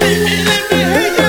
Let me, let me hear me.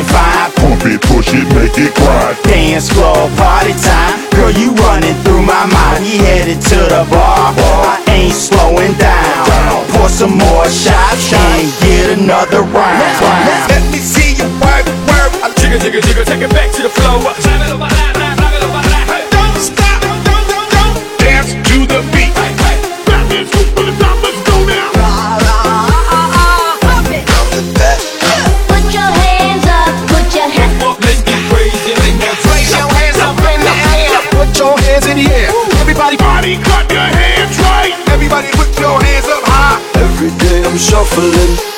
Pump it, push it, make it grind. Dance floor, party time. Girl, you running through my mind. We headed to the bar. I ain't slowing down. Pour some more shots and get another round. Let me see you work, work. I'm jigger, jigger, jigger. Take it back to the floor. for living.